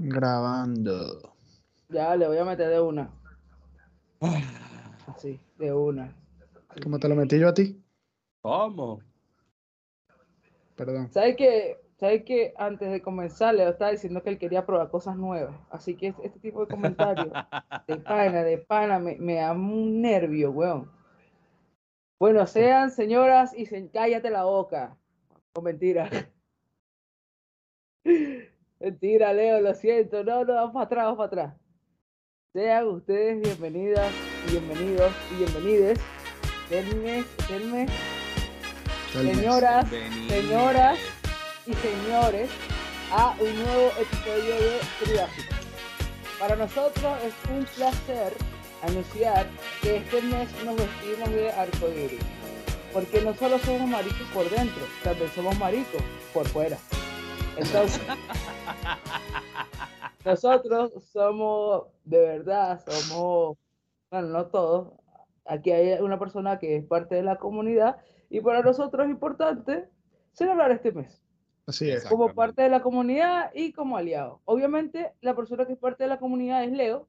Grabando. Ya, le voy a meter de una. Así, de una. ¿Cómo te lo metí yo a ti? ¿Cómo? Perdón. ¿Sabes que ¿Sabes que antes de comenzar le estaba diciendo que él quería probar cosas nuevas? Así que este tipo de comentarios de pana, de pana, me, me da un nervio, weón. Bueno, sean señoras y se... cállate la boca. No, mentira. Mentira, Leo, lo siento. No, no, vamos para atrás, vamos para atrás. Sean ustedes bienvenidas y bienvenidos y bienvenides. Denme, denme. Señoras, señoras y señores, a un nuevo episodio de Triásico. Para nosotros es un placer anunciar que este mes nos vestimos de arcoíris. Porque no solo somos maricos por dentro, también somos maricos por fuera. Entonces, nosotros somos, de verdad, somos, bueno, no todos, aquí hay una persona que es parte de la comunidad y para nosotros es importante celebrar este mes Así es. Como parte de la comunidad y como aliado. Obviamente, la persona que es parte de la comunidad es Leo,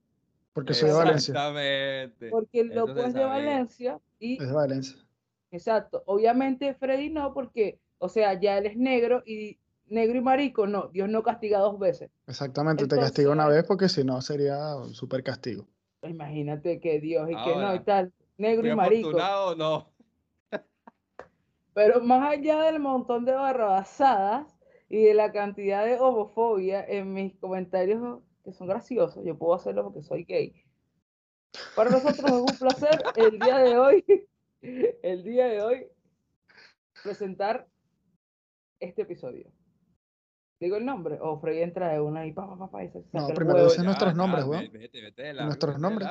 Porque soy de Valencia. Exactamente. porque lo es de. Valencia y Es de Valencia. exacto. Obviamente Freddy no, porque, o sea, ya él es negro y negro y marico, no, Dios no castiga dos veces. Exactamente. Te castigo una Entonces- vez porque si no sería un super castigo. Imagínate que Dios y que no y Ahora, tal, negro ¿Fui y marico. afortunado o no? Pero más allá del montón de barrabasadas y de la cantidad de homofobia en mis comentarios que son graciosos, yo puedo hacerlo porque soy gay. Para nosotros es un placer el día de hoy, el día de hoy, presentar este episodio. ¿Digo el nombre? O Freddy entra de una y pa, pa, pa, pa, y se No, primero huevo. dice nuestros nombres, weón. De largo, Nuestros nombres.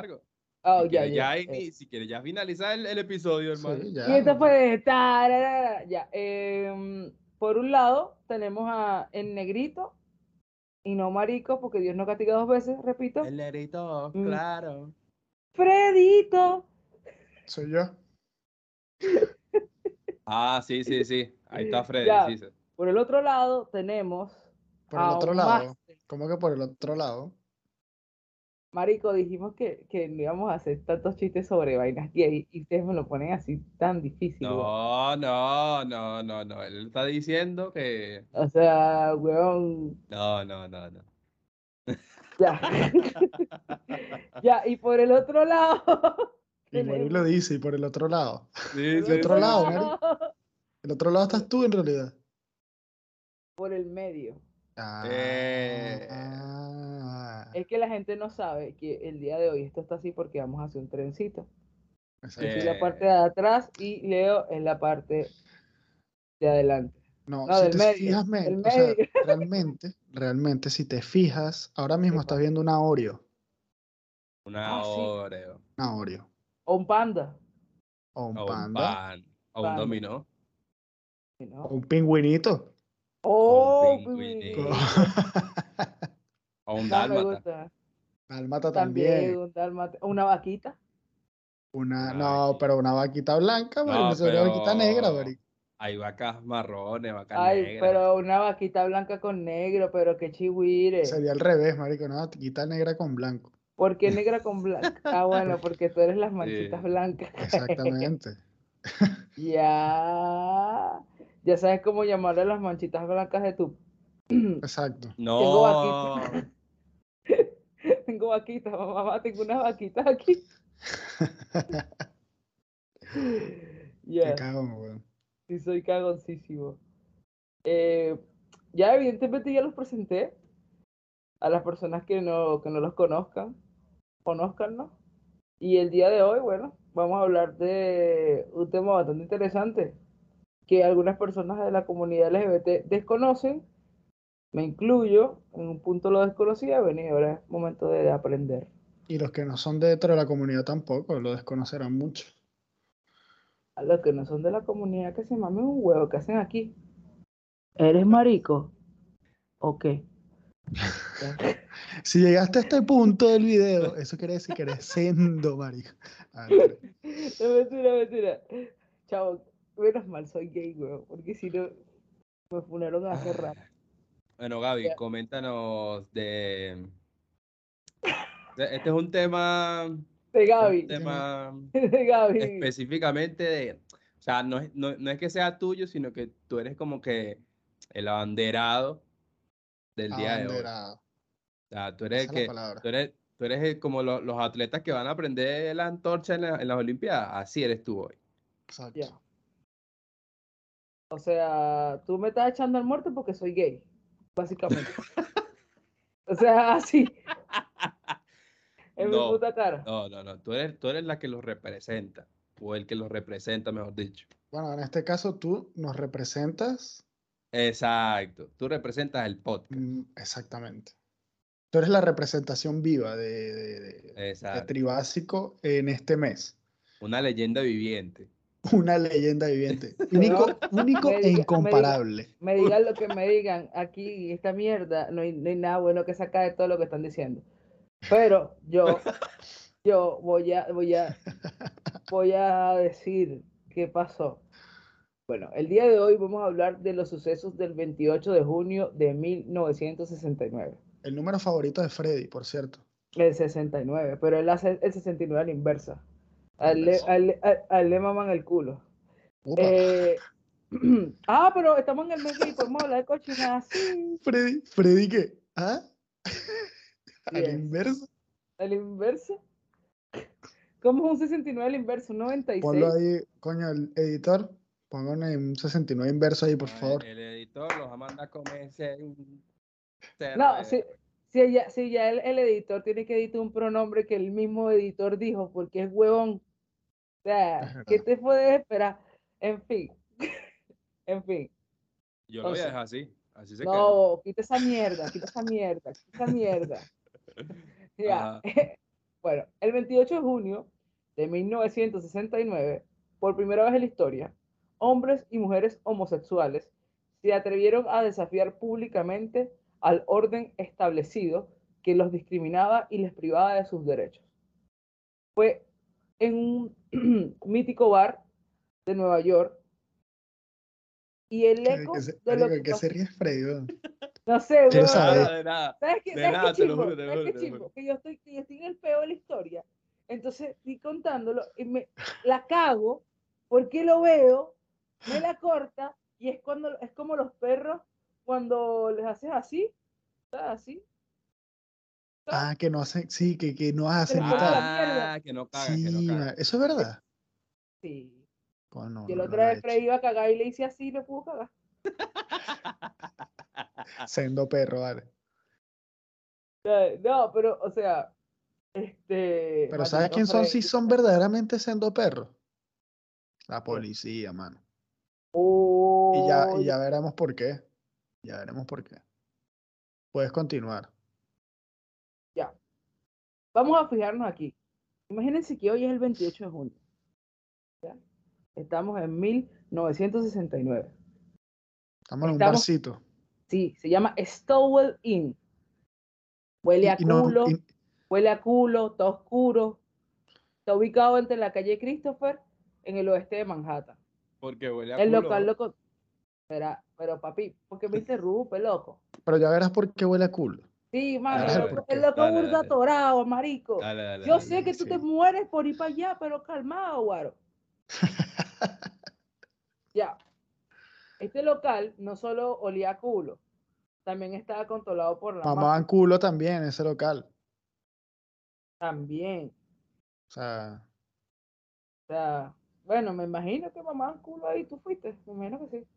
Ah, Si ya, quieres ya, eh. si quieres ya finalizar el, el episodio, hermano. Sí, Y esto fue tararara, ya. em, por un lado, tenemos a el negrito y no marico, porque Dios no castiga dos veces, repito. El negrito, Mm. claro. Fredito. Soy yo. Ah, sí, sí, sí. Ahí está Freddy. Ya. sí, sí. Por el otro lado, tenemos Por el a otro lado. ¿Cómo que por el otro lado? Marico, dijimos que, que no íbamos a hacer tantos chistes sobre vainas gay y ustedes me lo ponen así tan difícil. weón. No, no, no, no, no. Él está diciendo que. O sea, weón, No, no, no, no. ya. ya, y por el otro lado. Y Mori lo dice, y por el otro lado. Sí, por sí, el otro sí. lado, Mari. El otro lado estás tú en realidad. Por el medio. Eh. Ah, Es que la gente no sabe que el día de hoy esto está así porque vamos a hacer un trencito. Yo soy Eh. la parte de atrás y Leo es la parte de adelante. No, No, si del te medio, fijas, men, del o sea, medio. realmente, realmente, si te fijas, ahora mismo estás viendo una Oreo. Una Ah, sí. Oreo. Una Oreo. O un panda. O un O un panda. pan. O un Panda. dominó. ¿sí? O un pingüinito. Oh. O un dálmata. Dálmata También, también. un dálmata. Una vaquita. Una, Ay. no, pero una vaquita blanca, No, sería una vaquita negra, pero- marico. Hay vacas marrones, vacas Ay, negras. pero una vaquita blanca con negro, pero qué chihuire. Sería al revés, marico, no, vaquita negra con blanco. ¿Por qué negra con blanca? Ah, bueno, porque tú eres las manchitas Sí. blancas. Exactamente. Ya. Ya sabes cómo llamarle a las manchitas blancas de tu. Exacto. Tengo No. vaquita. Tengo vaquitas, mamá, tengo unas vaquitas aquí. Ya, Qué cagón, weón. sí soy cagoncísimo. Eh, ya evidentemente ya los presenté a las personas que no, que no los conozcan, conozcannos. Y el día de hoy, bueno, vamos a hablar de un tema bastante interesante que algunas personas de la comunidad LGBT desconocen. Me incluyo, en un punto lo desconocía, y ahora es momento de aprender. Y los que no son dentro de la comunidad tampoco, lo desconocerán mucho. a los que no son de la comunidad que se mamen un huevo, que hacen aquí. ¿Eres marico? ¿O qué? Si llegaste a este punto del video, eso quiere decir que eres sendo, marico. Ah, no. Mentira, mentira. Chavo, menos mal soy gay, weón, porque si no, me funaron hace rato. Bueno, Gaby, Ya. coméntanos de. de- Este es un tema. De un Gaby, tema de Gaby. específicamente de. O sea, no es, no, no es que sea tuyo, sino que tú eres como que el abanderado del día de hoy. Abanderado. O sea, tú eres Esa que. Tú eres, tú eres el- como lo- los atletas que van a aprender la antorcha en, la- en las Olimpiadas. Así eres tú hoy. Exacto. Ya. O sea, tú me estás echando al muerto porque soy gay, básicamente. O sea, así. En mi No, puta cara. No, no, no. Tú eres, tú eres la que los representa. O el que los representa, mejor dicho. Bueno, en este caso tú nos representas. Exacto. Tú representas el podcast. mm, Exactamente. Tú eres la representación viva de, de, de-. Tribásico en este mes. Una leyenda viviente. Una leyenda viviente. Único, e diga- me diga- incomparable. Me digan lo que me digan, aquí esta mierda, no hay, no hay nada bueno que sacar de todo lo que están diciendo. Pero yo, yo voy a, voy a, voy a decir qué pasó. Bueno, el día de hoy vamos a hablar de los sucesos del 28 de junio de 1969. El número favorito de Freddy, por cierto. El 69, pero él hace el 69 a la inversa. A él, le- maman el culo. Eh, ah, pero estamos en el mes y podemos hablar de cochinadas. Sí, Freddy, Freddy, ¿qué? ¿Ah? Al Yes. inverso. ¿Al inverso? ¿Cómo es un 69 al inverso? Un 96. Ponlo ahí, coño, el editor. Pongan un 69 inverso ahí, por favor. El, editor los va a mandar a comerse un No, si, si ya, si ya el, el editor tiene que editar un pronombre que el mismo editor dijo porque es huevón. O sea, ¿qué te puedes esperar? En fin. en fin. Yo lo voy a dejar así. Así se queda. No, quita esa mierda, quita esa mierda, quita esa mierda. Ya. Bueno, el 28 de junio de 1969, por primera vez en la historia, hombres y mujeres homosexuales se atrevieron a desafiar públicamente al orden establecido que los discriminaba y les privaba de sus derechos. Fue en un mítico bar de Nueva York y el ¿Qué- eco qué se- de lo que ¿qué pasó- se ríe Freddy? no sé, weón, saber. Nada, de nada. ¿Sabes qué, De ¿sabes qué nada, te lo chimbo? juro, te lo ¿Sabes juro, qué te lo juro. Que yo estoy, que yo estoy en el peo de la historia. Entonces estoy contándolo y me la cago porque lo veo, me la corta y es cuando es como los perros cuando les haces así, ¿sabes? Así. Ah, que no hacen, sí, que, que no hacen y tal. la. Ah, que no cagas, que no ma- eso es verdad. Sí. Y no, la no otra vez Freddy iba a cagar y le hice así y no pudo cagar. Sendo perro, vale. No, pero, o sea, este. Pero ¿sabes quién son si son verdaderamente sendo perros? La policía, mano. Y ya, y Oh, ya veremos por qué. Ya veremos por qué. Puedes continuar. Vamos a fijarnos aquí. Imagínense que hoy es el 28 de junio. ¿ya? Estamos en 1969. Estamos en un Estamos- barcito. Sí, se llama Stowell Inn. Huele a Y- y no- culo, y- huele a culo, está oscuro. Está ubicado entre la calle Christopher en el oeste de Manhattan. Porque huele a El culo. local loco. Espera, pero papi, ¿por qué me interrumpe, loco? pero ya verás por qué huele a culo. Sí, mano, Dale, el ¿por loco, qué? el loco Dale, burda dale. atorado, marico. Dale, dale, Yo dale. sé que tú sí. te mueres por ir para allá, pero calmado, guaro. Ya. Este local no solo olía a culo, también estaba controlado por la Mamaban mafia culo también en ese local. también. O sea, O sea, bueno, me imagino que mamaban culo ahí, tú fuiste, me imagino que sí.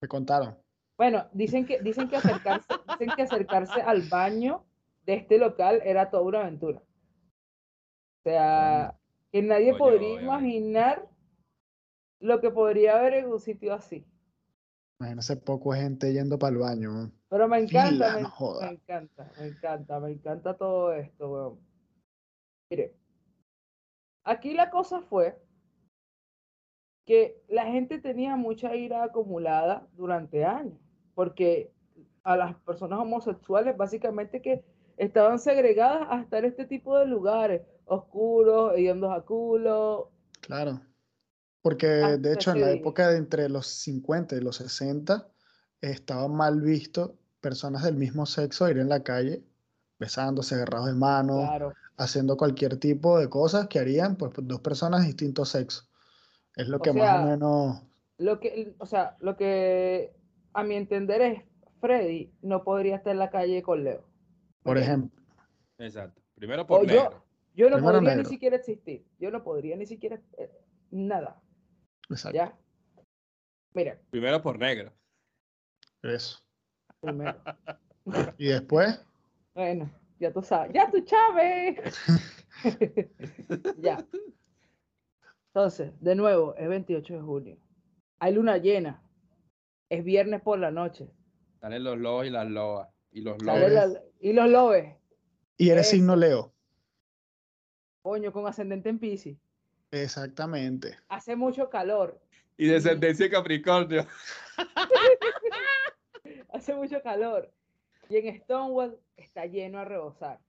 me contaron. Bueno, dicen que, dicen que acercarse, dicen que acercarse al baño de este local era toda una aventura. O sea, que nadie Coño, podría obviamente. imaginar lo que podría haber en un sitio así. Imagínese poco gente yendo para el baño. Pero me encanta, Fila, me, no joda. me encanta, me encanta, me encanta todo esto, weón. Mire, aquí la cosa fue que la gente tenía mucha ira acumulada durante años, porque a las personas homosexuales básicamente que estaban segregadas a estar en este tipo de lugares, oscuros, hediondos a culo. Claro. Porque de hecho en la época de entre los 50 y los 60 estaba mal visto personas del mismo sexo ir en la calle besándose, agarrados de mano, haciendo cualquier tipo de cosas que harían pues, dos personas de distintos sexos. Es lo que más o menos... Lo que, o sea, lo que a mi entender es Freddy no podría estar en la calle con Leo. Por ejemplo. Exacto. Primero por negro. Yo, no podría ni siquiera existir. Yo no podría ni siquiera eh, nada. Exacto. ¿Ya? Mira. Primero por negro. Eso. Primero. ¿Y después? Bueno, ya tú sabes. ¡Ya tú, Chávez! ya. Entonces, de nuevo, es 28 de junio. Hay luna llena. Es viernes por la noche. Salen los lobos y las lobas. Y los lobos. y los lobos. Y eres signo Leo. Coño, con ascendente en Pisces. Exactamente. Hace mucho calor. Y descendencia Capricornio. Hace mucho calor. Y en Stonewall está lleno a rebosar.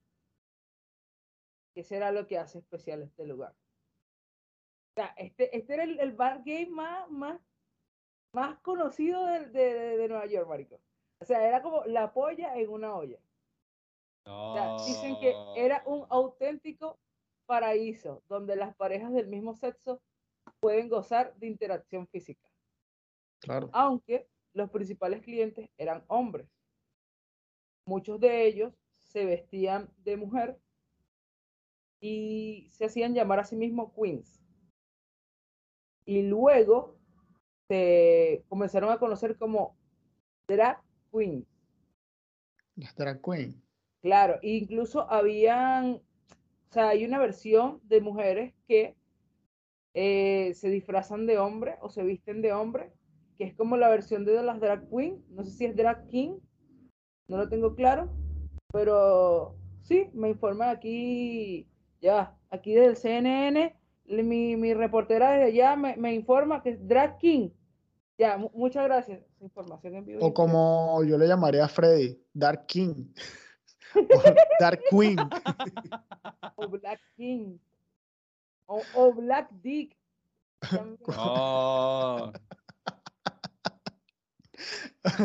¿Qué será lo que hace especial este lugar? O sea, este, este era el, bar game más, más, más conocido de, de, Nueva York, marico. O sea, era como la polla en una olla. dicen que era un auténtico paraíso donde las parejas del mismo sexo pueden gozar de interacción física. Claro. Aunque los principales clientes eran hombres. Muchos de ellos se vestían de mujer y se hacían llamar a sí mismos queens. Y luego se comenzaron a conocer como drag queens. Las drag queens. Claro, incluso habían o sea, hay una versión de mujeres que eh, se disfrazan de hombre o se visten de hombre, que es como la versión de las drag queen. No sé si es drag king, no lo tengo claro, pero sí, me informan aquí, ya, aquí del CNN, mi, mi reportera desde allá me, me, informa que es drag king. Ya, muchas gracias. Información en vivo. O como yo le llamaría a Freddy, Dark King. Dark Queen. O Black King. O, Black Dick. Oh.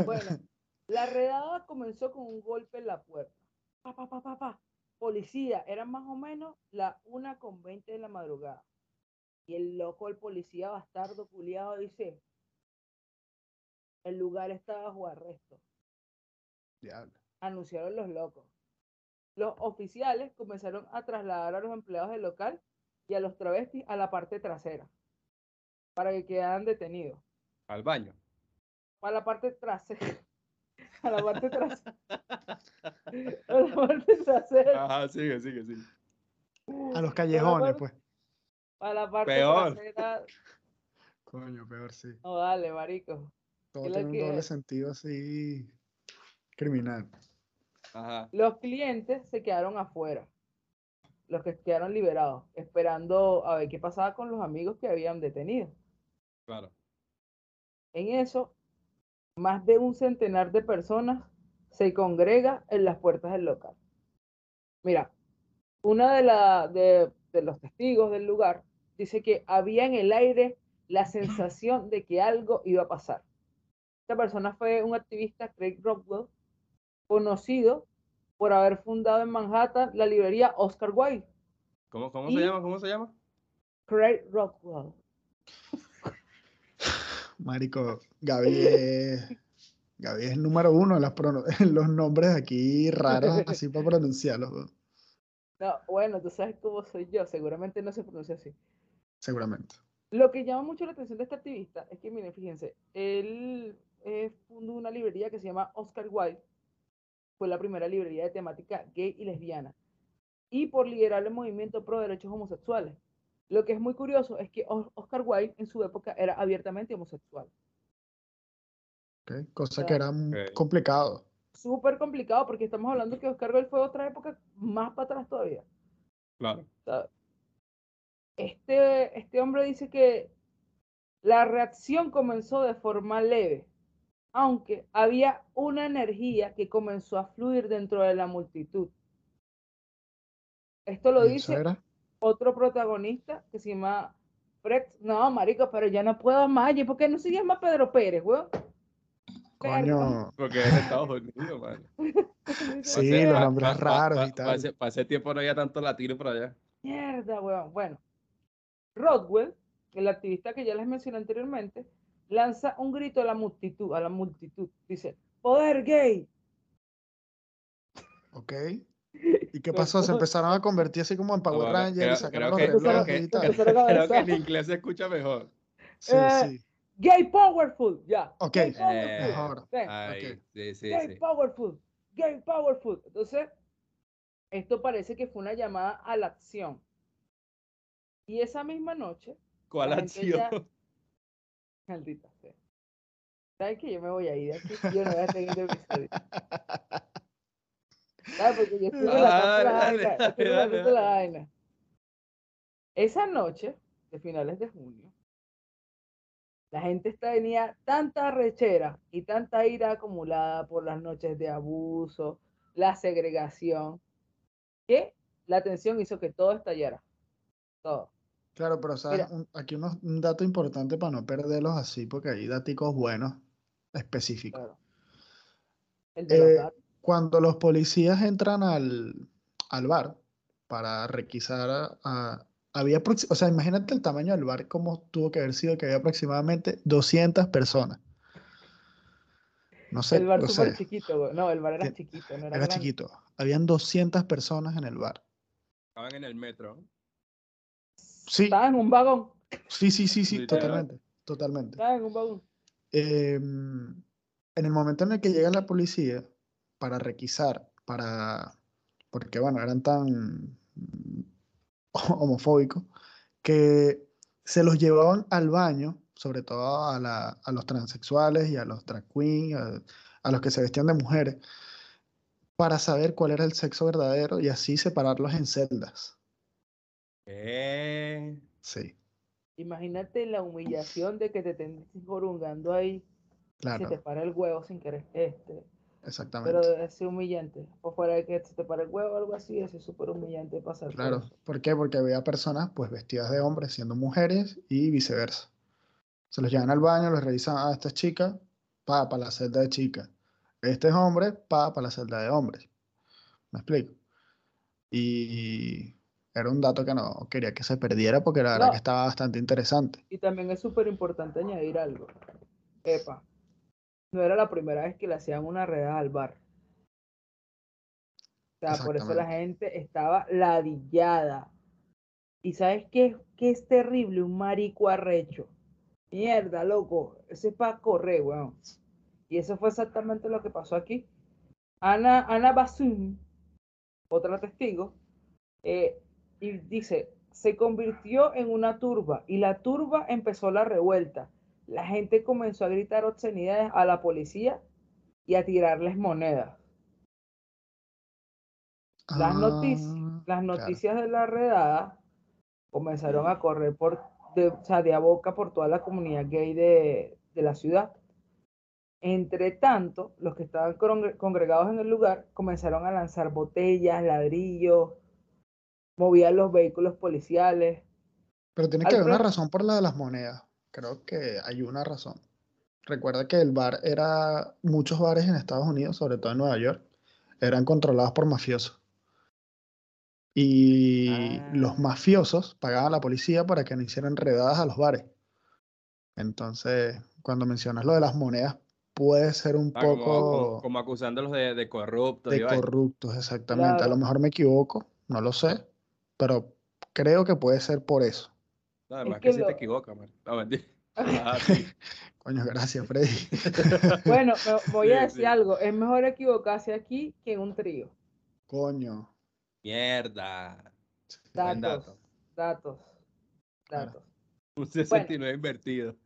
Bueno, la redada comenzó con un golpe en la puerta. Pa, pa, pa, pa, pa. Policía, era más o menos la una con veinte de la madrugada. Y el loco, el policía bastardo, culiado, dice: El lugar está bajo arresto. Diablo. Anunciaron los locos los oficiales comenzaron a trasladar a los empleados del local y a los travestis a la parte trasera para que quedaran detenidos. ¿Al baño? A la parte trasera. A la parte trasera. A la parte trasera. Ajá, sigue, sigue, sigue. A los callejones, pues. A la parte peor. trasera. Coño, peor sí. No, dale, marico. Todo tiene un doble sentido así criminal. Los clientes se quedaron afuera, los que quedaron liberados, esperando a ver qué pasaba con los amigos que habían detenido. Claro. En eso, más de un centenar de personas se congrega en las puertas del local. Mira, una de, la, de, de los testigos del lugar dice que había en el aire la sensación de que algo iba a pasar. Esta persona fue un activista, Craig Rockwell, conocido por haber fundado en Manhattan la librería Oscar Wilde. ¿Cómo, cómo se llama? ¿Cómo se llama? Craig Rockwell. Marico, Gaby es, Gaby es el número uno en, las los nombres aquí raros, así para pronunciarlos. No, bueno, tú sabes cómo soy yo, seguramente no se pronuncia así. Seguramente. Lo que llama mucho la atención de este activista es que, miren, fíjense, él eh, fundó una librería que se llama Oscar Wilde, fue la primera librería de temática gay y lesbiana, y por liderar el movimiento pro derechos homosexuales. Lo que es muy curioso es que Oscar Wilde en su época era abiertamente homosexual. cosa que era complicado. Súper complicado porque estamos hablando que Oscar Wilde fue otra época más para atrás todavía. Claro. Este, este hombre dice que La reacción comenzó de forma leve, aunque había una energía que comenzó a fluir dentro de la multitud. Esto lo dice otro protagonista que se llama Fred. No, marico, pero ya no puedo más. ¿Y por qué no se llama Pedro Pérez, weón? Coño. Porque es de Estados Unidos, man. sí, los nombres raros y tal. Para ese tiempo no había tanto latino por allá. Mierda, weón. Bueno, Rodwell, el activista que ya les mencioné anteriormente, lanza un grito a la multitud, a la multitud. Dice, poder gay. Ok. ¿Y qué pasó? Se empezaron a convertir así como en Power Rangers, creo, creo, que, creo que en inglés se escucha mejor. Sí, eh, sí. Gay powerful, ya. Ok, eh, mejor. Sí, sí, gay powerful, gay powerful. Entonces, esto parece que fue una llamada a la acción. Y esa misma noche. ¿Cuál acción? Maldita sea. ¿Sabes que yo me voy a ir de aquí? Yo no voy a seguir el episodio. ¿Sabes? Porque yo estoy ah, la vaina. Estoy la vaina. Esa noche, de finales de junio, la gente tenía tanta rechera y tanta ira acumulada por las noches de abuso, la segregación, que la tensión hizo que todo estallara. Todo. Claro, pero ¿sabes? aquí un dato importante para no perderlos así, porque hay datos buenos, específicos. Eh, cuando los policías entran al, bar para requisar a, había, o sea, imagínate el tamaño del bar, como tuvo que haber sido que había aproximadamente 200 personas. No sé. El bar súper chiquito, no, el bar era chiquito. era, chiquito. Habían 200 personas en el bar. Estaban en el metro. Sí. Estaba en un vagón. Sí, sí, sí, sí, totalmente. Totalmente. Estaba en un vagón. Em, en el momento en el que llega la policía para requisar, para. Porque, bueno, eran tan homofóbicos que se los llevaban al baño, sobre todo a, la, a los transexuales y a los drag queens, a, a los que se vestían de mujeres, para saber cuál era el sexo verdadero y así separarlos en celdas. Eh. Sí. Imagínate la humillación de que te estés jorungando ahí. Claro. Se te para el huevo sin querer. Este. Exactamente. Pero es humillante. O fuera de que se te para el huevo o algo así, es súper humillante pasar. Claro. Por, qué? Porque había personas pues vestidas de hombres siendo mujeres y viceversa. Se los llevan al baño, los revisan a ah, esta chica, pa, para la celda de chica. Este es hombre, pa, para la celda de hombres. ¿Me explico? Y era un dato que no quería que se perdiera porque la verdad que estaba bastante interesante. Y también es súper importante añadir algo. Epa, no era la primera vez que le hacían una redada al bar. O sea, por eso la gente estaba ladillada. ¿Y sabes qué, qué es terrible? Un marico arrecho. Mierda, loco. Ese es para correr, weón. Y eso fue exactamente lo que pasó aquí. Ana, Ana Basum, otra testigo, eh, y dice, se convirtió en una turba y la turba empezó la revuelta. La gente comenzó a gritar obscenidades a la policía y a tirarles monedas. Las, noticias, ah, las noticias de la redada comenzaron a correr por, de, o sea, de a boca por toda la comunidad gay de, de la ciudad. Entre tanto, los que estaban congregados en el lugar comenzaron a lanzar botellas, ladrillos, movían los vehículos policiales. Pero tiene que haber una razón por la de las monedas. Creo que hay una razón. Recuerda que el bar era, muchos bares en Estados Unidos, sobre todo en Nueva York, eran controlados por mafiosos. Y los ah. mafiosos pagaban a la policía para que no hicieran redadas a los bares. Entonces, cuando mencionas lo de las monedas, puede ser un ah, poco... Como, acusándolos de, de corruptos. De corruptos, exactamente. A lo mejor me equivoco, no lo sé pero creo que puede ser por eso. No, además que, si te equivocas, man. No. Ah, Coño, gracias, Freddy. bueno, voy a decir algo. Es mejor equivocarse aquí que en un trío. Coño. Mierda. Datos. Datos. Datos. Un 69 invertido.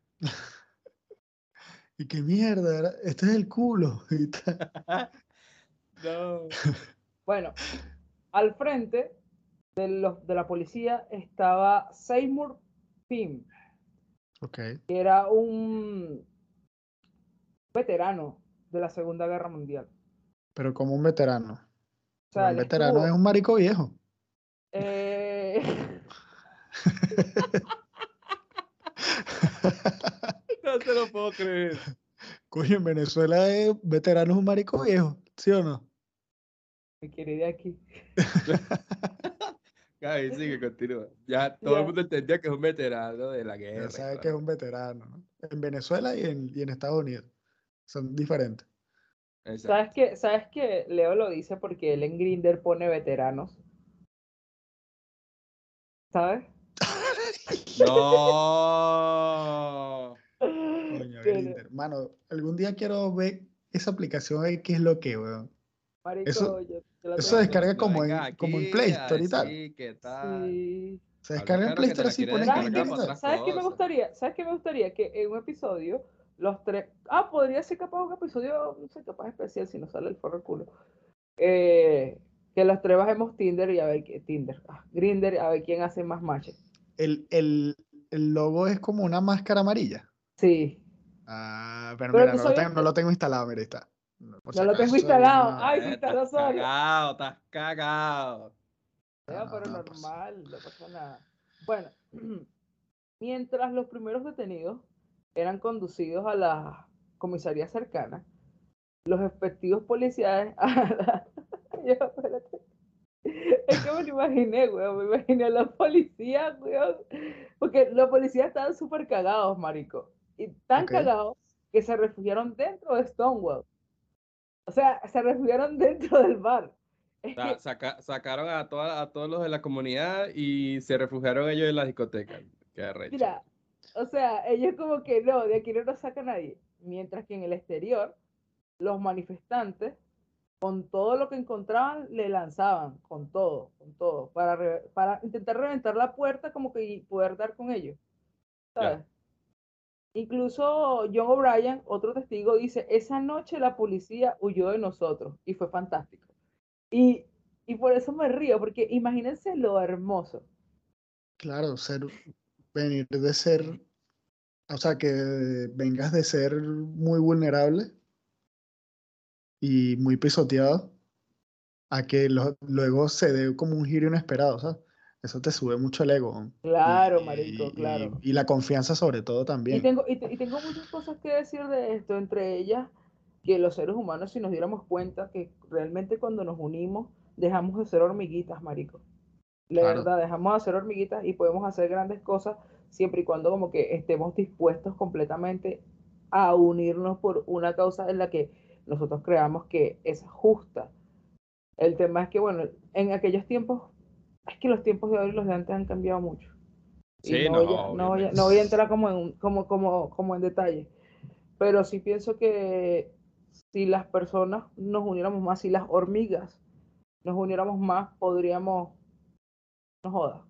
y qué mierda, este es el culo. no. Bueno, al frente de, los, de la policía estaba Seymour Pym, Okay. Que era un veterano de la Segunda Guerra Mundial. Pero como un veterano. O sea, un veterano es un marico viejo. Eh... no te lo puedo creer. Coño, en Venezuela es veterano es un marico viejo, ¿sí o no? Me quiere ir de aquí. Gaby, sigue, continúa. Ya todo el mundo entendía que es un veterano de la guerra. Ya sabe que es un veterano, ¿no? En Venezuela y en, y en Estados Unidos. Son diferentes. ¿Sabes que, ¿Sabes que Leo lo dice porque él en Grinder pone veteranos? ¿Sabes? no. Coño, Grinder. Mano, algún día quiero ver esa aplicación ahí, qué es lo que, weón. Eso, eso descarga como en, como en Play Store y tal. Sí, ¿qué tal? Sí. Se descarga en Play Store así pones ¿Sabes qué me gustaría? ¿Sabes qué me gustaría? Que en un episodio los tres. Ah, podría ser capaz un episodio, no sé, capaz especial si nos sale el forro culo. Eh, que los tres bajemos Tinder y a ver qué. Tinder. Ah, Grinder, a ver quién hace más matches. El, el, el, logo es como una máscara amarilla. Sí. Ah, pero, mira, no lo, tengo, no lo, tengo, instalado, mira, está. No, lo tengo instalado. Ay, se instaló solo. Cagado, estás cagado. pero normal, no pasa nada. Bueno, mientras los primeros detenidos eran conducidos a la comisaría cercana, los. Yo, espérate. Es que me lo imaginé, weón. Me imaginé a los policías, weón. Porque los policías estaban súper cagados, marico. Y tan cagados que se refugiaron dentro de Stonewall. O sea, se refugiaron dentro del bar. sacaron a, a todos los de la comunidad y se refugiaron ellos en la discoteca. Qué Mira, o sea, ellos como que no, de aquí no nos saca nadie. Mientras que en el exterior, los manifestantes, con todo lo que encontraban, le lanzaban, con todo, con todo, para, para intentar reventar la puerta como que poder dar con ellos. ¿Sabes? Incluso John O'Brien, otro testigo, dice, esa noche la policía huyó de nosotros y fue fantástico. Y, y por eso me río, porque imagínense lo hermoso. Claro, ser, venir de ser o sea, que vengas de ser muy vulnerable y muy pisoteado a que luego se dé como un giro inesperado, ¿sabes? Eso te sube mucho el ego. Claro, marico, claro. Y, la confianza sobre todo también. Y tengo, y, tengo muchas cosas que decir de esto, entre ellas que los seres humanos, si nos diéramos cuenta que realmente cuando nos unimos, dejamos de ser hormiguitas, marico. La verdad, dejamos de ser hormiguitas y podemos hacer grandes cosas siempre y cuando como que estemos dispuestos completamente a unirnos por una causa en la que nosotros creamos que es justa. El tema es que, bueno, en aquellos tiempos, es que los tiempos de hoy y los de antes han cambiado mucho. Sí, no, voy a, no, voy a, entrar como en, como, como, como en detalle, pero sí pienso que si las personas nos uniéramos más, si las hormigas nos uniéramos más, podríamos, no jodas,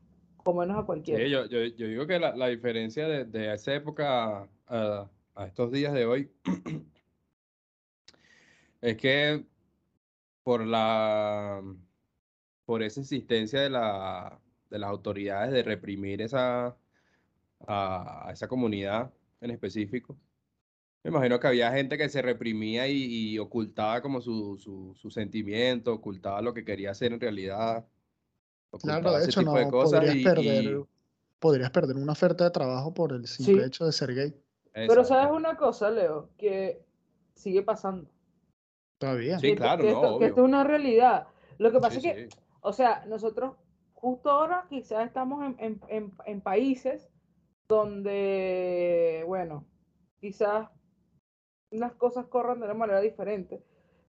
menos a cualquiera. Sí, yo, yo, yo, digo que la, la diferencia de, de, esa época a, a, estos días de hoy es que por la por esa insistencia de, la, de las autoridades de reprimir esa a, esa comunidad en específico. Me imagino que había gente que se reprimía y, y ocultaba como su, su, su, sentimiento, ocultaba lo que quería hacer en realidad. Claro, de hecho, no podrías, perder, podrías perder una oferta de trabajo por el simple hecho de ser gay. Pero sabes una cosa, Leo, que sigue pasando. Todavía. Sí, claro, que, no, esto, que esto, es una realidad. Lo que pasa es que, o sea, nosotros justo ahora quizás estamos en, en, en, en países donde, bueno, quizás las cosas corran de una manera diferente,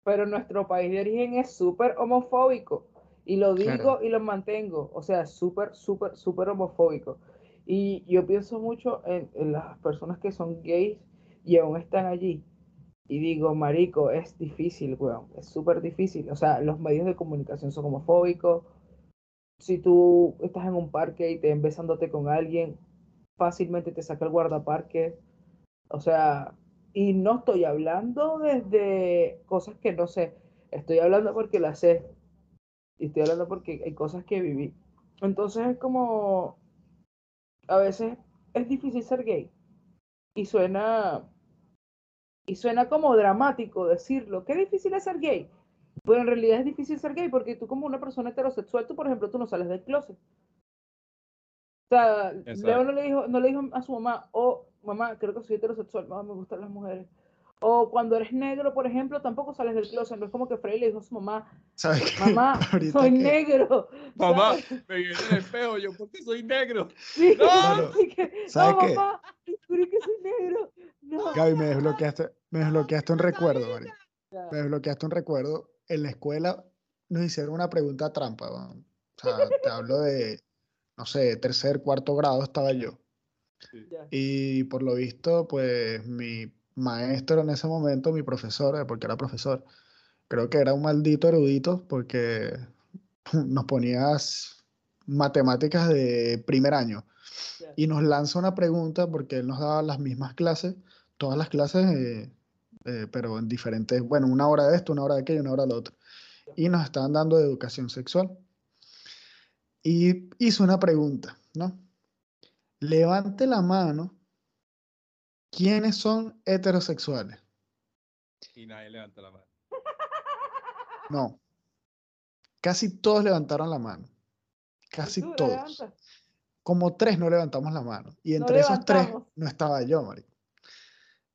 pero nuestro país de origen es súper homofóbico. Y lo digo y lo mantengo. O sea, súper, súper, súper homofóbico. Y yo pienso mucho en, las personas que son gays y aún están allí. Y digo, marico, es difícil, weón. Es súper difícil. O sea, los medios de comunicación son homofóbicos. Si tú estás en un parque y te besándote con alguien, fácilmente te saca el guardaparque. O sea, y no estoy hablando desde cosas que no sé. Estoy hablando porque las sé y estoy hablando porque hay cosas que viví. Entonces es como, a veces es difícil ser gay, y suena y suena como dramático decirlo. Qué difícil es ser gay. Pero en realidad es difícil ser gay porque tú como una persona heterosexual, tú por ejemplo, tú no sales del closet. O sea, Leo no le dijo, no le dijo a su mamá, oh, mamá, creo que soy heterosexual, mamá, me gustan las mujeres. O cuando eres negro, por ejemplo, tampoco sales del closet. No es como que Frey le dijo a su mamá, mamá, soy negro. Mamá, me vi en el espejo, yo, ¿por qué soy negro? Sí, no, ¿sabes no, qué? mamá, ¿por qué soy negro? No. Gaby, me desbloqueaste, me desbloqueaste un recuerdo, María. Me desbloqueaste un recuerdo. En la escuela nos hicieron una pregunta trampa. O sea, te hablo de, no sé, tercer, cuarto grado estaba yo. Y por lo visto, pues mi maestro en ese momento, mi profesor, eh, porque era profesor, creo que era un maldito erudito porque nos ponías matemáticas de primer año y nos lanza una pregunta porque él nos daba las mismas clases, todas las clases, eh, eh, pero en diferentes, bueno, una hora de esto, una hora de aquello, una hora de lo otro. Y nos estaban dando educación sexual. Y hizo una pregunta, ¿no? Levante la mano ¿Quiénes son heterosexuales? Y nadie levanta la mano. No. Casi todos levantaron la mano. Casi todos. Como tres no levantamos la mano. Y entre esos tres no estaba yo, marico.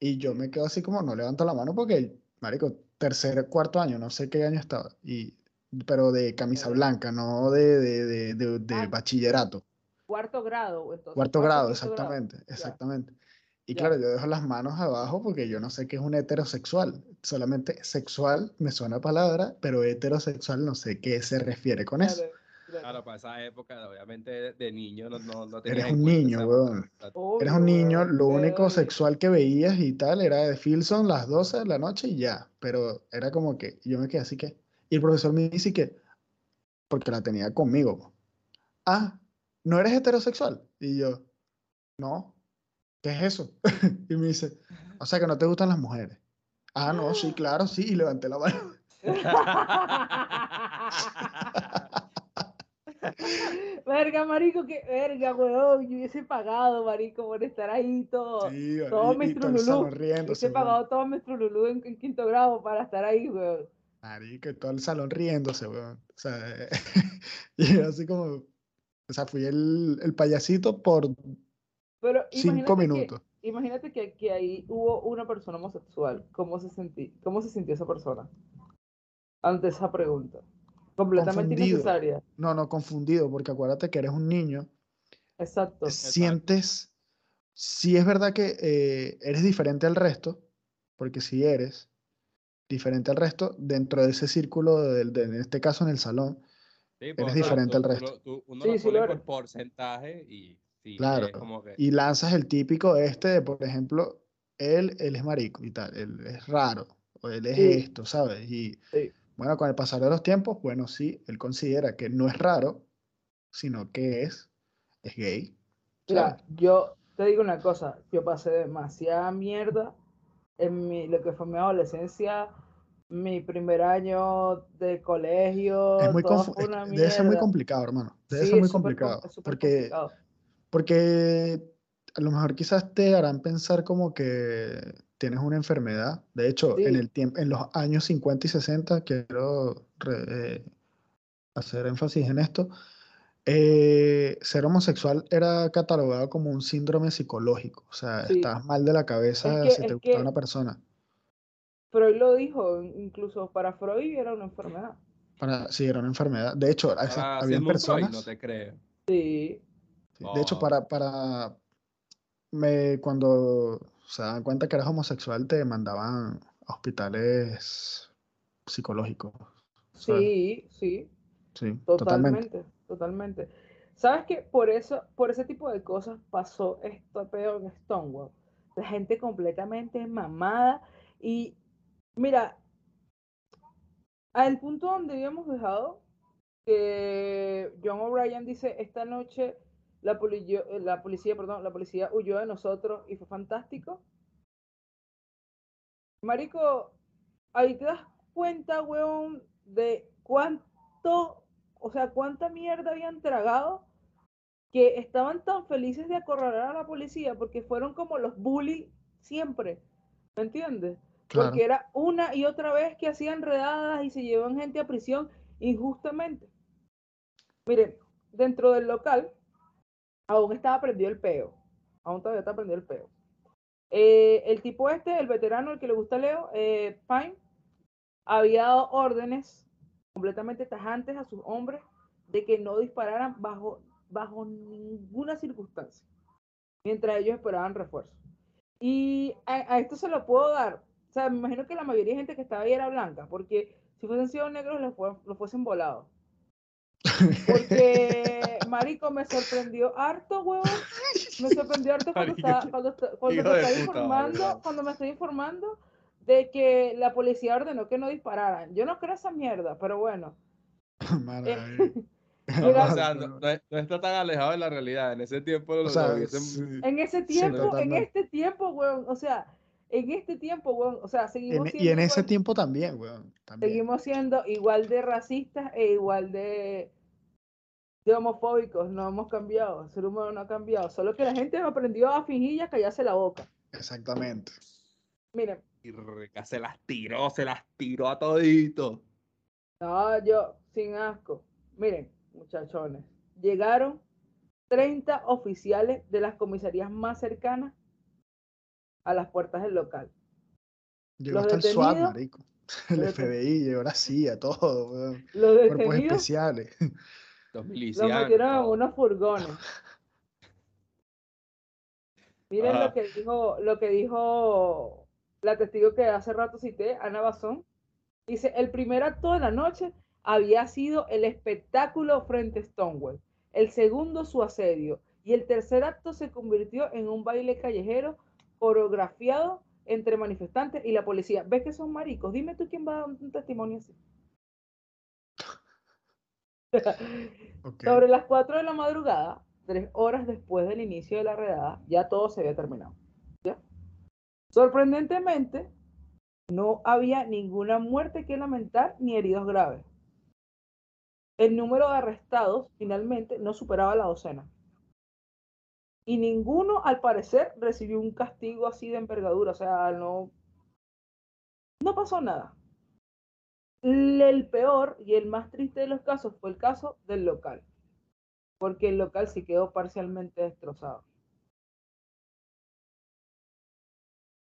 Y yo me quedo así como, no levanto la mano porque, marico, tercer, cuarto año, no sé qué año estaba. Y, pero de camisa blanca, no de, de, de, de, ah. bachillerato. Cuarto grado. cuarto, grado, exactamente, exactamente. Y claro, yo dejo las manos abajo porque yo no sé qué es un heterosexual. Solamente sexual me suena palabra, pero heterosexual no sé qué se refiere con eso. Claro, para esa época, obviamente de niño no, no, no Eres un niño, weón. Eres un niño, lo único sexual que veías y tal era de Filson las 12 de la noche y ya. Pero era como que, yo me quedé así que. Y el profesor me dice que, porque la tenía conmigo. Ah, ¿no eres heterosexual? Y yo, no. ¿qué es eso? y me dice, o sea que no te gustan las mujeres. Ah, no, sí, claro, sí, y levanté la mano. verga, marico, que verga, weón. Yo hubiese pagado, marico, por estar ahí todo. Sí, todo mi trululú. Hubiese pagado todo mi trululú en, en, quinto grado para estar ahí, weón. Marico, todo el salón riéndose, weón. O sea, y así como, o sea, fui el, el payasito por pero Cinco minutos. imagínate que, que, ahí hubo una persona homosexual. ¿Cómo se, sentí, ¿Cómo se sintió esa persona ante esa pregunta? Completamente innecesaria. No, no, confundido, porque acuérdate que eres un niño. Exacto. Sientes, si es verdad que eh, eres diferente al resto, porque si eres diferente al resto, dentro de ese círculo, de, en este caso en el salón, eres pues, diferente al resto. uno sí, lo por porcentaje y claro. Y lanzas el típico este de, por ejemplo, él, él es marico y tal, él es raro, o él es esto, ¿sabes? Y bueno, con el pasar de los tiempos, bueno, sí, él considera que no es raro, sino que es, es gay. Mira, yo te digo una cosa, yo pasé demasiada mierda en mi, lo que fue mi adolescencia, mi primer año de colegio. Es muy debe ser muy complicado, hermano. Debe ser muy complicado. porque porque a lo mejor quizás te harán pensar como que tienes una enfermedad. De hecho, en, el tiempo, en los años 50 y 60, quiero eh, hacer énfasis en esto, eh, ser homosexual era catalogado como un síndrome psicológico. O sea, estabas mal de la cabeza si te gustaba una persona. Freud lo dijo, incluso para Freud era una enfermedad. Para, sí, era una enfermedad. De hecho, había personas. no te creo. Sí. De hecho, para, para me, cuando se dan cuenta que eras homosexual, te mandaban a hospitales psicológicos. Sí, sí. Sí, totalmente, totalmente. ¿Sabes qué? Por eso, por ese tipo de cosas pasó esto peor en Stonewall. La gente completamente mamada. Y mira, al punto donde habíamos dejado, que John O'Brien dice, esta noche la, eh, la policía, perdón, la policía huyó de nosotros y fue fantástico. Marico, ahí te das cuenta, weón, de cuánto, o sea, cuánta mierda habían tragado que estaban tan felices de acorralar a la policía porque fueron como los bullies siempre, ¿me entiendes? Porque era una y otra vez que hacían redadas y se llevan gente a prisión injustamente. Miren, dentro del local aún estaba prendido el peo, aún todavía está prendido el peo. Eh, el tipo este, el veterano, el que le gusta Leo, eh, Pine, había dado órdenes completamente tajantes a sus hombres de que no dispararan bajo, bajo ninguna circunstancia, mientras ellos esperaban refuerzos. Y a, esto se lo puedo dar. O sea, me imagino que la mayoría de gente que estaba ahí era blanca, porque si fuesen sido negros, los, fuesen volados. Porque, marico, me sorprendió harto, huevón. Me sorprendió harto cuando, estaba, cuando, cuando, me estaba informando, cuando me estoy informando de que la policía ordenó que no dispararan. Yo no creo esa mierda, pero bueno. Eh, o sea, no, está tan alejado de la realidad. En ese tiempo lo, En ese tiempo, en este tiempo, weón, o sea, en este tiempo, weón, o sea, seguimos siendo, Y en ese tiempo también, weón. Seguimos siendo igual de racistas e igual de, de homofóbicos. No hemos cambiado. El ser humano no ha cambiado. Solo que la gente aprendió a fingir y a callarse la boca. Exactamente. Miren, y se las tiró, se las tiró a todito. No, yo, sin asco. Miren, muchachones, llegaron 30 oficiales de las comisarías más cercanas a las puertas del local. Llegó hasta el SWAT, marico. El FBI llegó ahora sí a todo, Los Cuerpos especiales. Los milicianos. Los metieron en unos furgones. Miren lo que dijo, lo que dijo la testigo que hace rato cité, Ana Bazón, dice, el primer acto de la noche había sido el espectáculo frente a Stonewall, el segundo su asedio y el tercer acto se convirtió en un baile callejero coreografiado entre manifestantes y la policía. ¿Ves que son maricos? Dime tú quién va a dar un testimonio así. Sobre las 4 de la madrugada, tres horas después del inicio de la redada, ya todo se había terminado. Sorprendentemente, no había ninguna muerte que lamentar ni heridos graves. El número de arrestados finalmente no superaba la docena. Y ninguno, al parecer, recibió un castigo así de envergadura. O sea, no, no pasó nada. El peor y el más triste de los casos fue el caso del local, porque el local sí quedó parcialmente destrozado.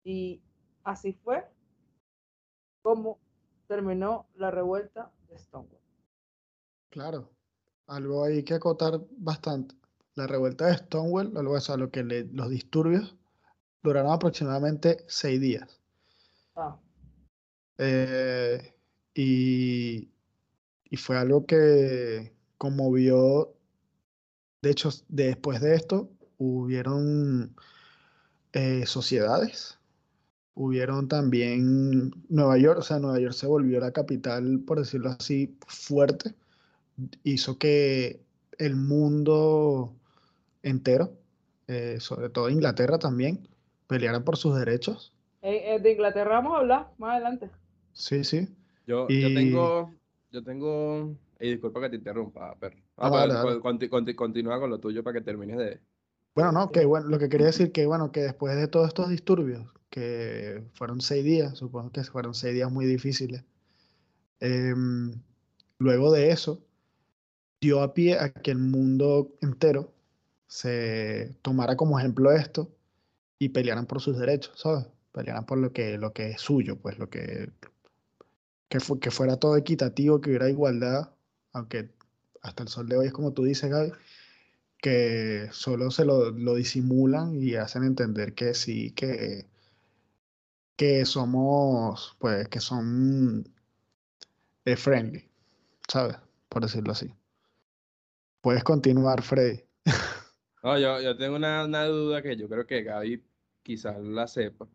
Y así fue como terminó la revuelta de Stonewall. Claro, algo hay que acotar bastante. La revuelta de Stonewall, algo a lo que los disturbios duraron aproximadamente seis días. Ah. Eh, y, y fue algo que conmovió. De hecho, después de esto, hubieron eh, sociedades hubieron también Nueva York, o sea, Nueva York se volvió la capital, por decirlo así, fuerte, hizo que el mundo entero, eh, sobre todo Inglaterra también, pelearan por sus derechos. Eh, de Inglaterra vamos a hablar más adelante. Sí, sí. Yo, yo tengo, yo tengo, y disculpa que te interrumpa, pero ah, continúa con lo tuyo para que termines de... Bueno, no, que bueno, lo que quería decir que bueno, que después de todos estos disturbios, que fueron seis días, supongo que fueron seis días muy difíciles. Em, luego de eso, dio a pie a que el mundo entero se tomara como ejemplo esto y pelearan por sus derechos, ¿sabes? Pelearan por lo que, lo que es suyo, pues lo que, que, que fuera todo equitativo, que hubiera igualdad, aunque hasta el sol de hoy es como tú dices, Gaby, que solo se lo, lo disimulan y hacen entender que sí, que que somos, pues, que son eh, friendly, ¿sabes? Por decirlo así. Puedes continuar, Freddy. No, yo, yo tengo una, duda que yo creo que Gaby quizás la sepa.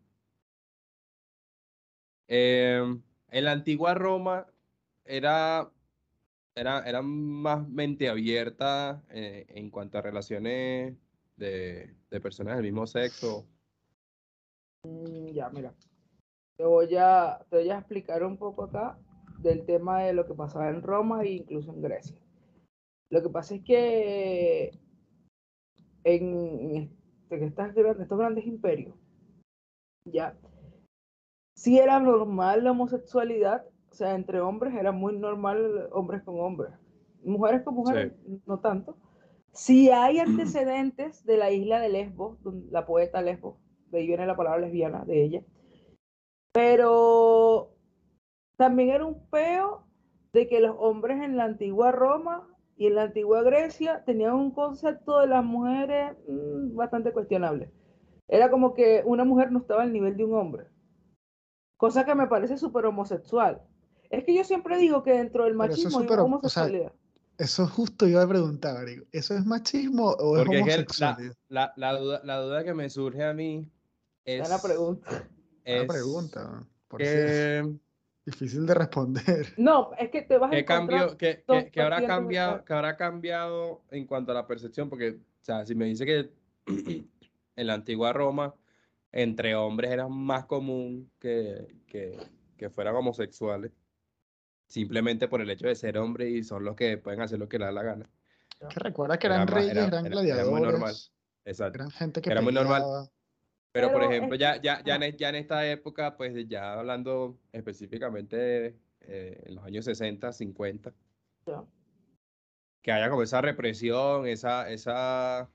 Em, en la antigua Roma era, era, era más mente abierta eh, en cuanto a relaciones de, de personas del mismo sexo. Mm, ya, mira. Te voy, a, te voy a explicar un poco acá del tema de lo que pasaba en Roma e incluso en Grecia. Lo que pasa es que en, estas, estos grandes imperios, ya, si era normal la homosexualidad, o sea, entre hombres era muy normal hombres con hombres, mujeres con mujeres no tanto. Si hay antecedentes de la isla de Lesbos, la poeta Lesbos, de ahí viene la palabra lesbiana de ella, pero también era un peo de que los hombres en la antigua Roma y en la antigua Grecia tenían un concepto de las mujeres mm, bastante cuestionable. Era como que una mujer no estaba al nivel de un hombre. Cosa que me parece súper homosexual. Es que yo siempre digo que dentro del machismo hay homosexualidad. eso justo iba a preguntar, ¿eso es machismo o es homosexualidad? la, duda, la, duda, que me surge a mí es... la pregunta. Es la pregunta. difícil de responder. No, es que te vas a cambio, que, que, habrá cambiado, que habrá cambiado en cuanto a la percepción? Porque, o sea, si me dice que en la antigua Roma entre hombres era más común que, que, fueran homosexuales, simplemente por el hecho de ser hombres y son los que pueden hacer lo que les da la gana. Que recuerda que eran reyes, eran gladiadores. Era muy normal. Exacto. Eran gente que era muy normal. Pero, por ejemplo, ya, ya, ya, en, ya en esta época, pues ya hablando específicamente eh, en los años 60, 50, que haya como esa represión, esa, esa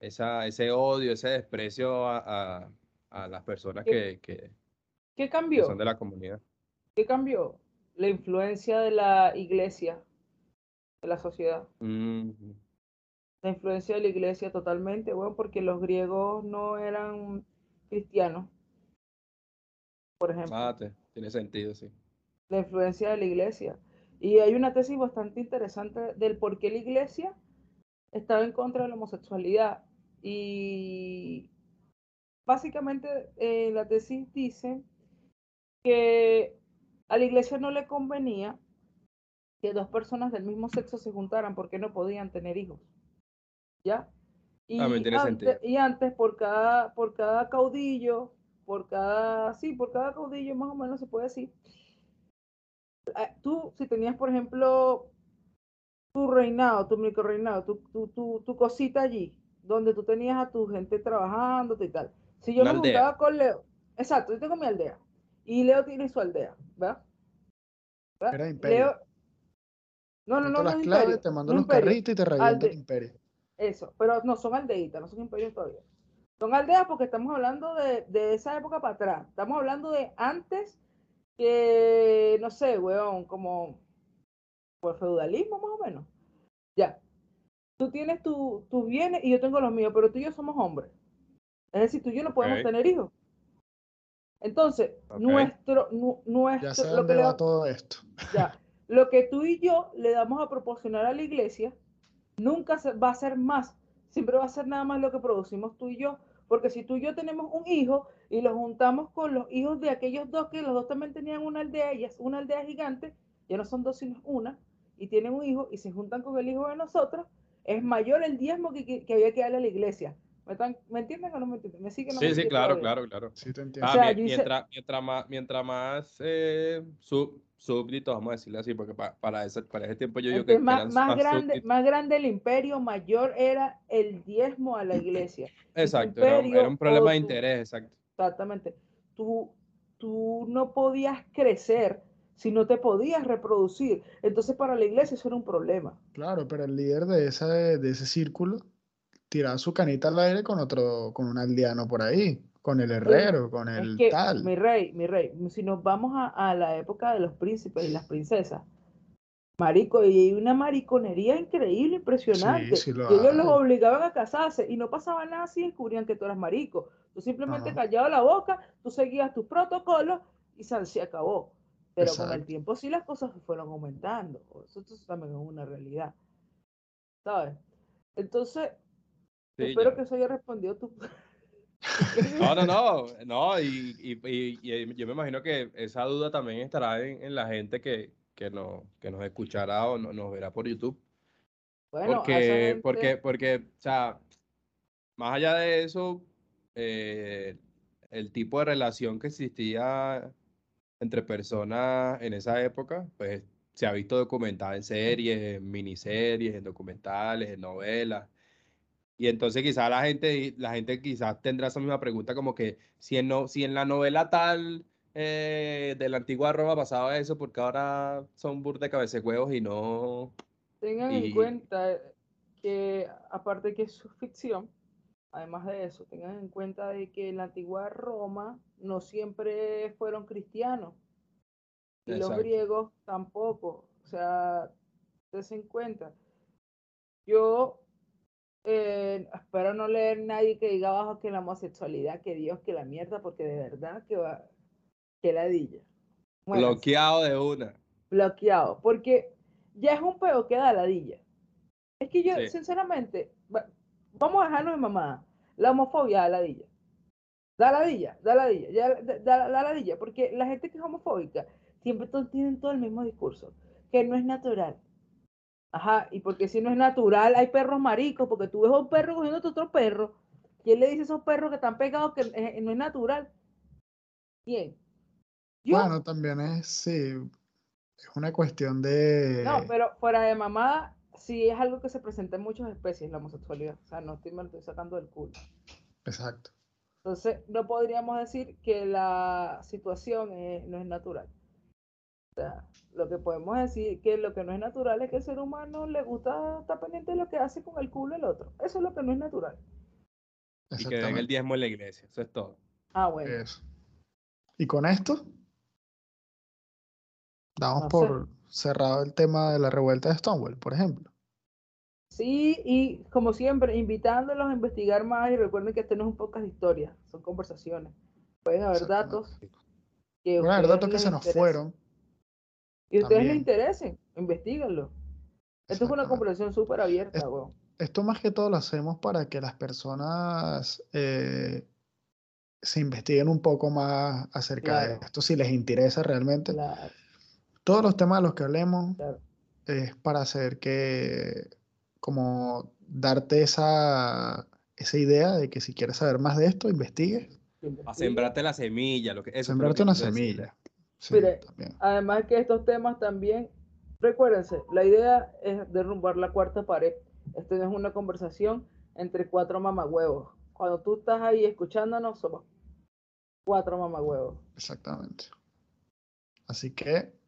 esa, ese odio, ese desprecio a, a, las personas que, que, ¿Qué cambió? son de la comunidad. ¿Qué cambió? La influencia de la iglesia, de la sociedad. La influencia de la iglesia totalmente, bueno, porque los griegos no eran cristianos, por ejemplo. Ah, tiene sentido, sí. La influencia de la iglesia. Y hay una tesis bastante interesante del por qué la iglesia estaba en contra de la homosexualidad. Y básicamente eh, la tesis dice que a la iglesia no le convenía que dos personas del mismo sexo se juntaran porque no podían tener hijos. ¿Ya? Y, ah, antes, y antes por cada, por cada caudillo, por cada, sí, por cada caudillo más o menos se puede decir. Eh, tú, si tenías, por ejemplo, tu reinado, tu micro reinado, tu, tu, tu, tu cosita allí, donde tú tenías a tu gente trabajando y tal. Si yo me juntaba con Leo, exacto, yo tengo mi aldea y Leo tiene su aldea, ¿verdad? Era imperio. Leo... No, no, no, no, las claves, te mando los carritos y te revienta el imperio. Eso, pero no son aldeitas, no son imperios todavía. Son aldeas porque estamos hablando de, de esa época para atrás. Estamos hablando de antes que, no sé, weón, como por feudalismo más o menos. Ya tú tienes tus bienes y yo tengo los míos, pero tú y yo somos hombres. Es decir, tú y yo no podemos tener hijos. Entonces, nuestro, nuestro... Ya sé dónde va todo esto. Ya, lo que tú y yo le damos a proporcionar a la iglesia, nunca va a ser más. Siempre va a ser nada más lo que producimos tú y yo. Porque si tú y yo tenemos un hijo y lo juntamos con los hijos de aquellos dos que los dos también tenían una aldea y es una aldea gigante, ya no son dos sino una, y tienen un hijo y se juntan con el hijo de nosotros, es mayor el diezmo que, que, había que darle a la iglesia. ¿Me, entienden o no me entienden? ¿Me sí, sí, claro, claro, claro. Sí, te entiendo. Ah, mientras, mientras, más, mientras más eh, sub, súbditos, vamos a decirle así, porque para, ese, para ese tiempo yo digo que más, más, grande, más grande el imperio, mayor era el diezmo a la iglesia. Exacto, era, un problema de interés, exacto. Exactamente. Tú, tú no podías crecer si no te podías reproducir. Entonces para la iglesia eso era un problema. Claro, pero el líder de, esa, de ese círculo tiraba su canita al aire con otro, con un aldeano por ahí, con el herrero, con el tal. Mi rey, mi rey, si nos vamos a, la época de los príncipes y las princesas, marico, y hay una mariconería increíble, impresionante. y ellos los obligaban a casarse y no pasaba nada si descubrían que tú eras marico. Tú simplemente callabas la boca, tú seguías tus protocolos y se acabó. Pero con el tiempo sí las cosas fueron aumentando. Eso, también es una realidad. ¿Sabes? Entonces, espero que eso haya respondido tu... No, no, no, no, y, y, y, yo me imagino que esa duda también estará en, en la gente que, que, no, que nos escuchará o no, nos verá por YouTube. Bueno, porque, porque, porque, o sea, más allá de eso, eh, el tipo de relación que existía entre personas en esa época, pues se ha visto documentada en series, en miniseries, en documentales, en novelas. Y entonces quizás la gente, la gente quizás tendrá esa misma pregunta como que si en, no, si en la novela tal eh, de la antigua Roma pasaba eso, porque ahora son burde huevos y no... Tengan en cuenta que aparte que es ficción, además de eso, tengan en cuenta de que en la antigua Roma no siempre fueron cristianos. Y los griegos tampoco. O sea, des en cuenta. Yo eh, espero no leer nadie que diga abajo que la homosexualidad, que Dios, que la mierda, porque de verdad que va, que ladilla. Bloqueado de una. Bloqueado, porque ya es un peo que da ladilla. Es que yo, sinceramente, vamos a dejarnos de mamá. La homofobia da ladilla. Da ladilla, da ladilla, ya, da, da, ladilla, porque la gente que es homofóbica siempre tienen todo el mismo discurso, que no es natural, Ajá, y porque si no es natural, hay perros maricos, porque tú ves a un perro cogiendo a otro perro. ¿Quién le dice a esos perros que están pegados que eh, no es natural? ¿Quién? Bueno, también es, sí, es una cuestión de... No, pero fuera de mamada, sí es algo que se presenta en muchas especies, la homosexualidad. O sea, no estoy, me estoy sacando del culo. Exacto. Entonces, no podríamos decir que la situación no es natural. O sea, lo que podemos decir que lo que no es natural es que el ser humano le gusta estar pendiente de lo que hace con el culo el otro. Eso es lo que no es natural. Y que den el diezmo en la iglesia, eso es todo. Ah, bueno. Y con esto, damos por cerrado el tema de la revuelta de Stonewall, por ejemplo. Sí, y como siempre, invitándolos a investigar más y recuerden que esto no es un podcast de historia, son conversaciones. Pueden haber datos que, Pueden haber datos que se nos fueron y ustedes les interesen, investiguenlo. Esto es una conversación súper abierta, Esto más que todo lo hacemos para que las personas eh, se investiguen un poco más acerca de esto, si les interesa realmente. Todos los temas de los que hablemos es para hacer que, como darte esa, esa idea de que si quieres saber más de esto, investigues. A sembrarte la semilla, lo que Sembrarte una semilla además que estos temas también, recuérdense, la idea es derrumbar la cuarta pared. Esto no es una conversación entre cuatro mamagüevos. Cuando tú estás ahí escuchándonos, somos cuatro mamagüevos. Exactamente. Así que.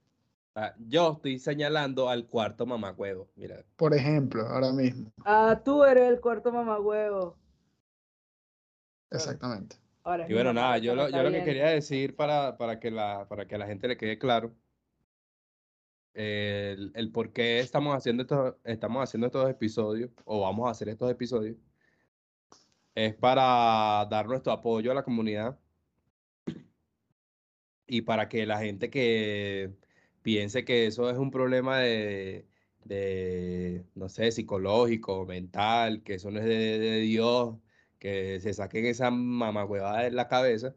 Ah, yo estoy señalando al cuarto mamagüevo, mira. Por ejemplo, ahora mismo. Ah, tú eres el cuarto mamagüevo. Exactamente y bueno, nada, yo lo, yo lo que quería decir para, para, que la, para que a la gente le quede claro el, el, por qué estamos haciendo, estos, estamos haciendo estos episodios o vamos a hacer estos episodios es para dar nuestro apoyo a la comunidad y para que la gente que piense que eso es un problema de, de no sé, psicológico, mental, que eso no es de, de Dios, que se saquen esa mamacuevada de la cabeza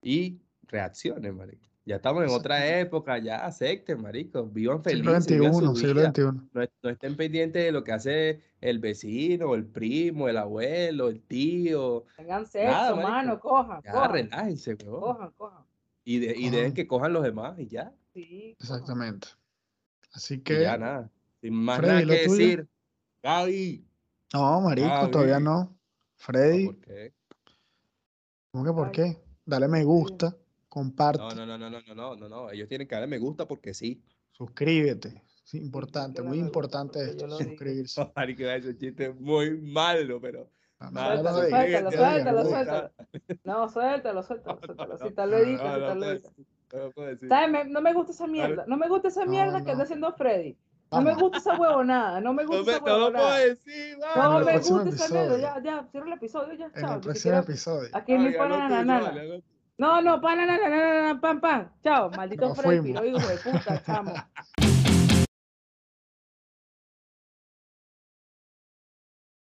y reaccionen, marico. Ya estamos en otra época, ya acepten, marico, vivan felices. Siglo XXI, siglo XXI. No, estén pendientes de lo que hace el vecino, el primo, el abuelo, el tío. Tengan sexo, mano, cojan. Ya, relájense, Cojan, cojan. Y, de, y dejen que cojan los demás y ya. Sí. Exactamente. Así que. ya nada. Sin más nada que decir. Gaby. No, marico, todavía no. Freddy. ¿Por qué? ¿Cómo que por qué? Dale me gusta, comparte. No, no, no, no, no, no, no, no. Ellos tienen que darle me gusta porque sí. Suscríbete. Es importante, muy importante esto, suscribirse. que ese chiste muy malo, pero. suéltalo, suéltalo, suéltalo, suéltalo. No, suéltalo, suéltalo, suéltalo. Si tal lo edita, si tal lo edita. ¿Sabes? No me gusta esa mierda. No me gusta esa mierda que anda haciendo Freddy. No me gusta esa huevonada, no me gusta esa huevonada. No puedo decir, No me gusta esa mierda, ya, ya, cierra el episodio, ya, chao. En el próximo episodio. Aquí nada, nada. No, no, para nada, nada, nada, pam, pam. Chao, maldito Freddy, lo digo de puta, chamo.